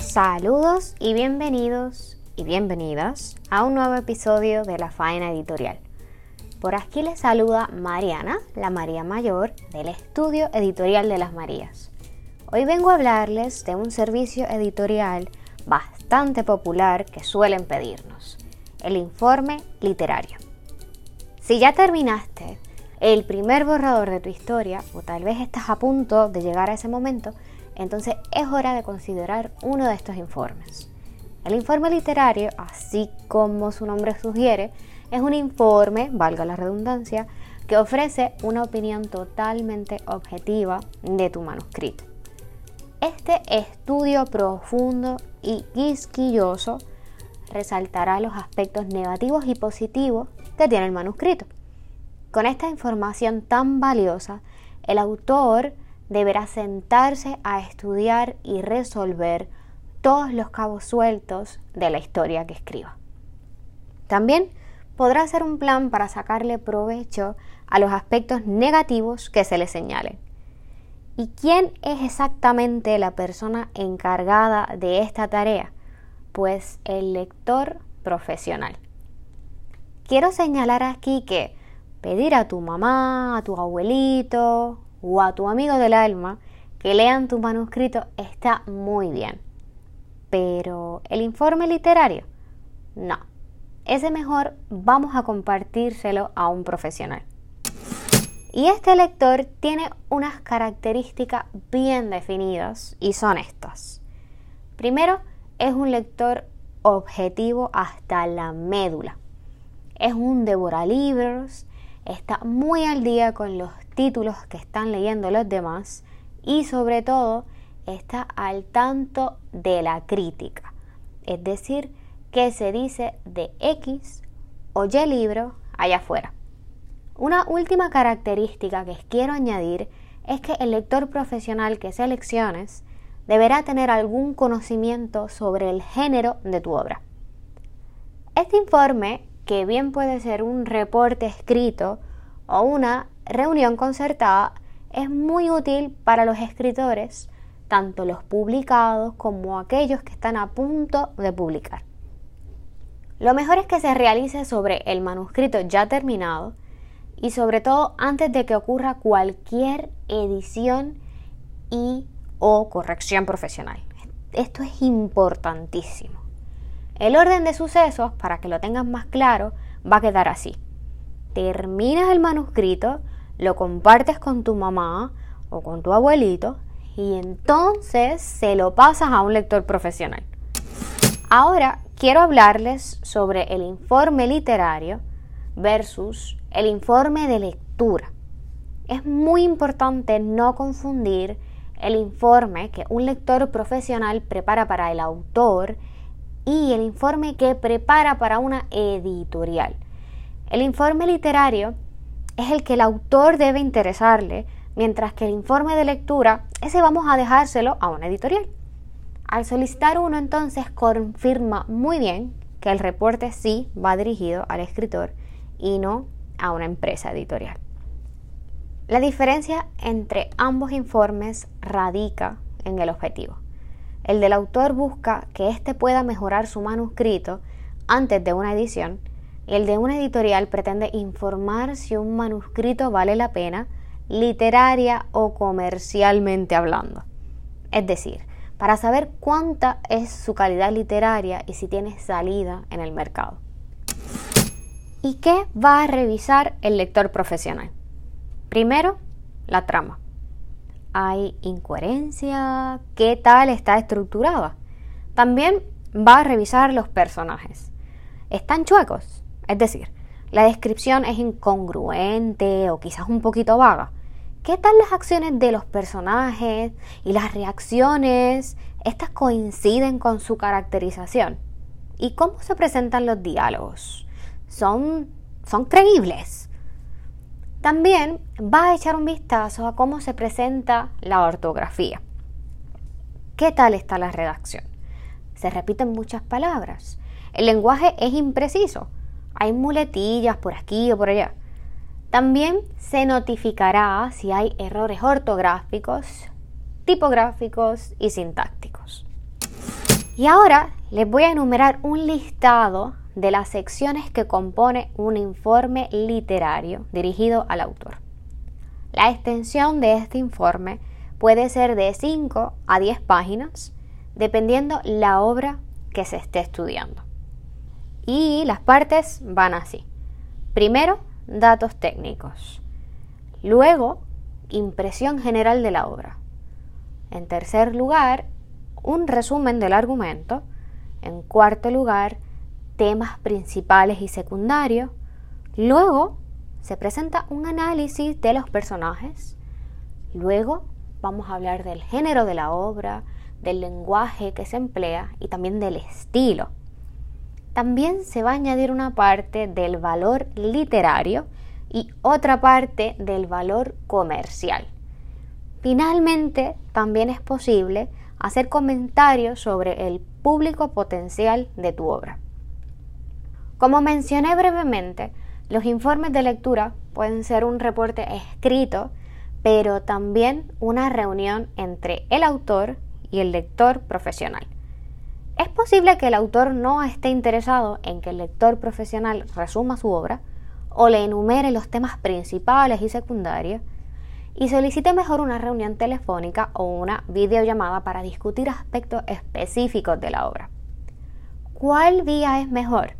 Saludos y bienvenidos y bienvenidas a un nuevo episodio de La Faena Editorial. Por aquí les saluda Mariana, la María Mayor, del Estudio Editorial de las Marías. Hoy vengo a hablarles de un servicio editorial bastante popular que suelen pedirnos, el informe literario. Si ya terminaste el primer borrador de tu historia, o tal vez estás a punto de llegar a ese momento, entonces es hora de considerar uno de estos informes. El informe literario, así como su nombre sugiere, es un informe, valga la redundancia, que ofrece una opinión totalmente objetiva de tu manuscrito. Este estudio profundo y quisquilloso resaltará los aspectos negativos y positivos que tiene el manuscrito. Con esta información tan valiosa, el autor deberá sentarse a estudiar y resolver todos los cabos sueltos de la historia que escriba. También podrá hacer un plan para sacarle provecho a los aspectos negativos que se le señalen. ¿Y quién es exactamente la persona encargada de esta tarea? Pues el lector profesional. Quiero señalar aquí que pedir a tu mamá, a tu abuelito o a tu amigo del alma que lean tu manuscrito está muy bien. Pero el informe literario, no. Ese mejor vamos a compartírselo a un profesional. Y este lector tiene unas características bien definidas y son estas. Primero, es un lector objetivo hasta la médula. Es un devoralibros, está muy al día con los títulos que están leyendo los demás y sobre todo está al tanto de la crítica, es decir, que se dice de X o Y libro allá afuera. Una última característica que quiero añadir es que el lector profesional que selecciones deberá tener algún conocimiento sobre el género de tu obra. Este informe, que bien puede ser un reporte escrito o una reunión concertada es muy útil para los escritores, tanto los publicados como aquellos que están a punto de publicar. Lo mejor es que se realice sobre el manuscrito ya terminado y sobre todo antes de que ocurra cualquier edición y o corrección profesional. Esto es importantísimo. El orden de sucesos, para que lo tengan más claro, va a quedar así. Terminas el manuscrito, lo compartes con tu mamá o con tu abuelito y entonces se lo pasas a un lector profesional. Ahora quiero hablarles sobre el informe literario versus el informe de lectura. Es muy importante no confundir el informe que un lector profesional prepara para el autor y el informe que prepara para una editorial. El informe literario es el que el autor debe interesarle, mientras que el informe de lectura, ese vamos a dejárselo a una editorial. Al solicitar uno entonces confirma muy bien que el reporte sí va dirigido al escritor y no a una empresa editorial. La diferencia entre ambos informes radica en el objetivo. El del autor busca que éste pueda mejorar su manuscrito antes de una edición el de una editorial pretende informar si un manuscrito vale la pena literaria o comercialmente hablando. Es decir, para saber cuánta es su calidad literaria y si tiene salida en el mercado. ¿Y qué va a revisar el lector profesional? Primero, la trama. ¿Hay incoherencia? ¿Qué tal está estructurada? También va a revisar los personajes. ¿Están chuecos? Es decir, la descripción es incongruente o quizás un poquito vaga. ¿Qué tal las acciones de los personajes y las reacciones? ¿Estas coinciden con su caracterización? ¿Y cómo se presentan los diálogos? ¿Son, son creíbles? También va a echar un vistazo a cómo se presenta la ortografía. ¿Qué tal está la redacción? Se repiten muchas palabras. El lenguaje es impreciso hay muletillas por aquí o por allá. También se notificará si hay errores ortográficos, tipográficos y sintácticos. Y ahora les voy a enumerar un listado de las secciones que compone un informe literario dirigido al autor. La extensión de este informe puede ser de 5 a 10 páginas, dependiendo la obra que se esté estudiando. Y las partes van así. Primero, datos técnicos. Luego, impresión general de la obra. En tercer lugar, un resumen del argumento. En cuarto lugar, temas principales y secundarios. Luego, se presenta un análisis de los personajes. Luego, vamos a hablar del género de la obra, del lenguaje que se emplea y también del estilo también se va a añadir una parte del valor literario y otra parte del valor comercial. Finalmente, también es posible hacer comentarios sobre el público potencial de tu obra. Como mencioné brevemente, los informes de lectura pueden ser un reporte escrito, pero también una reunión entre el autor y el lector profesional. Es posible que el autor no esté interesado en que el lector profesional resuma su obra o le enumere los temas principales y secundarios y solicite mejor una reunión telefónica o una videollamada para discutir aspectos específicos de la obra. ¿Cuál vía es mejor?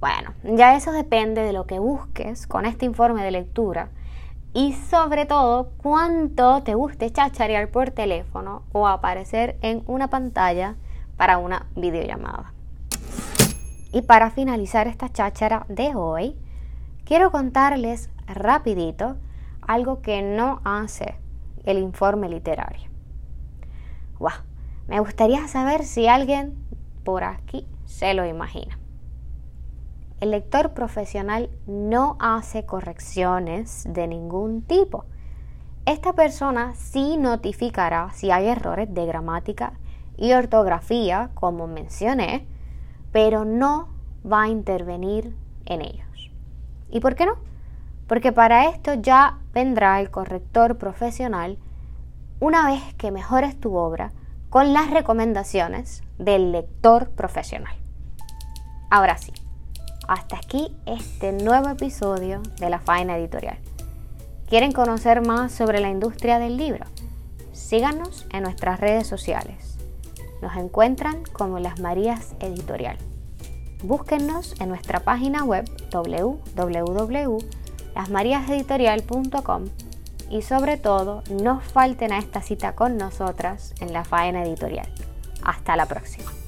Bueno, ya eso depende de lo que busques con este informe de lectura y sobre todo cuánto te guste chacharear por teléfono o aparecer en una pantalla para una videollamada. Y para finalizar esta cháchara de hoy, quiero contarles rapidito algo que no hace el informe literario. me gustaría saber si alguien por aquí se lo imagina. El lector profesional no hace correcciones de ningún tipo. Esta persona sí notificará si hay errores de gramática y ortografía, como mencioné, pero no va a intervenir en ellos. ¿Y por qué no? Porque para esto ya vendrá el corrector profesional una vez que mejores tu obra con las recomendaciones del lector profesional. Ahora sí, hasta aquí este nuevo episodio de la Faena Editorial. ¿Quieren conocer más sobre la industria del libro? Síganos en nuestras redes sociales nos encuentran como Las Marías Editorial. Búsquennos en nuestra página web www.lasmariaseditorial.com y sobre todo no falten a esta cita con nosotras en la faena editorial. Hasta la próxima.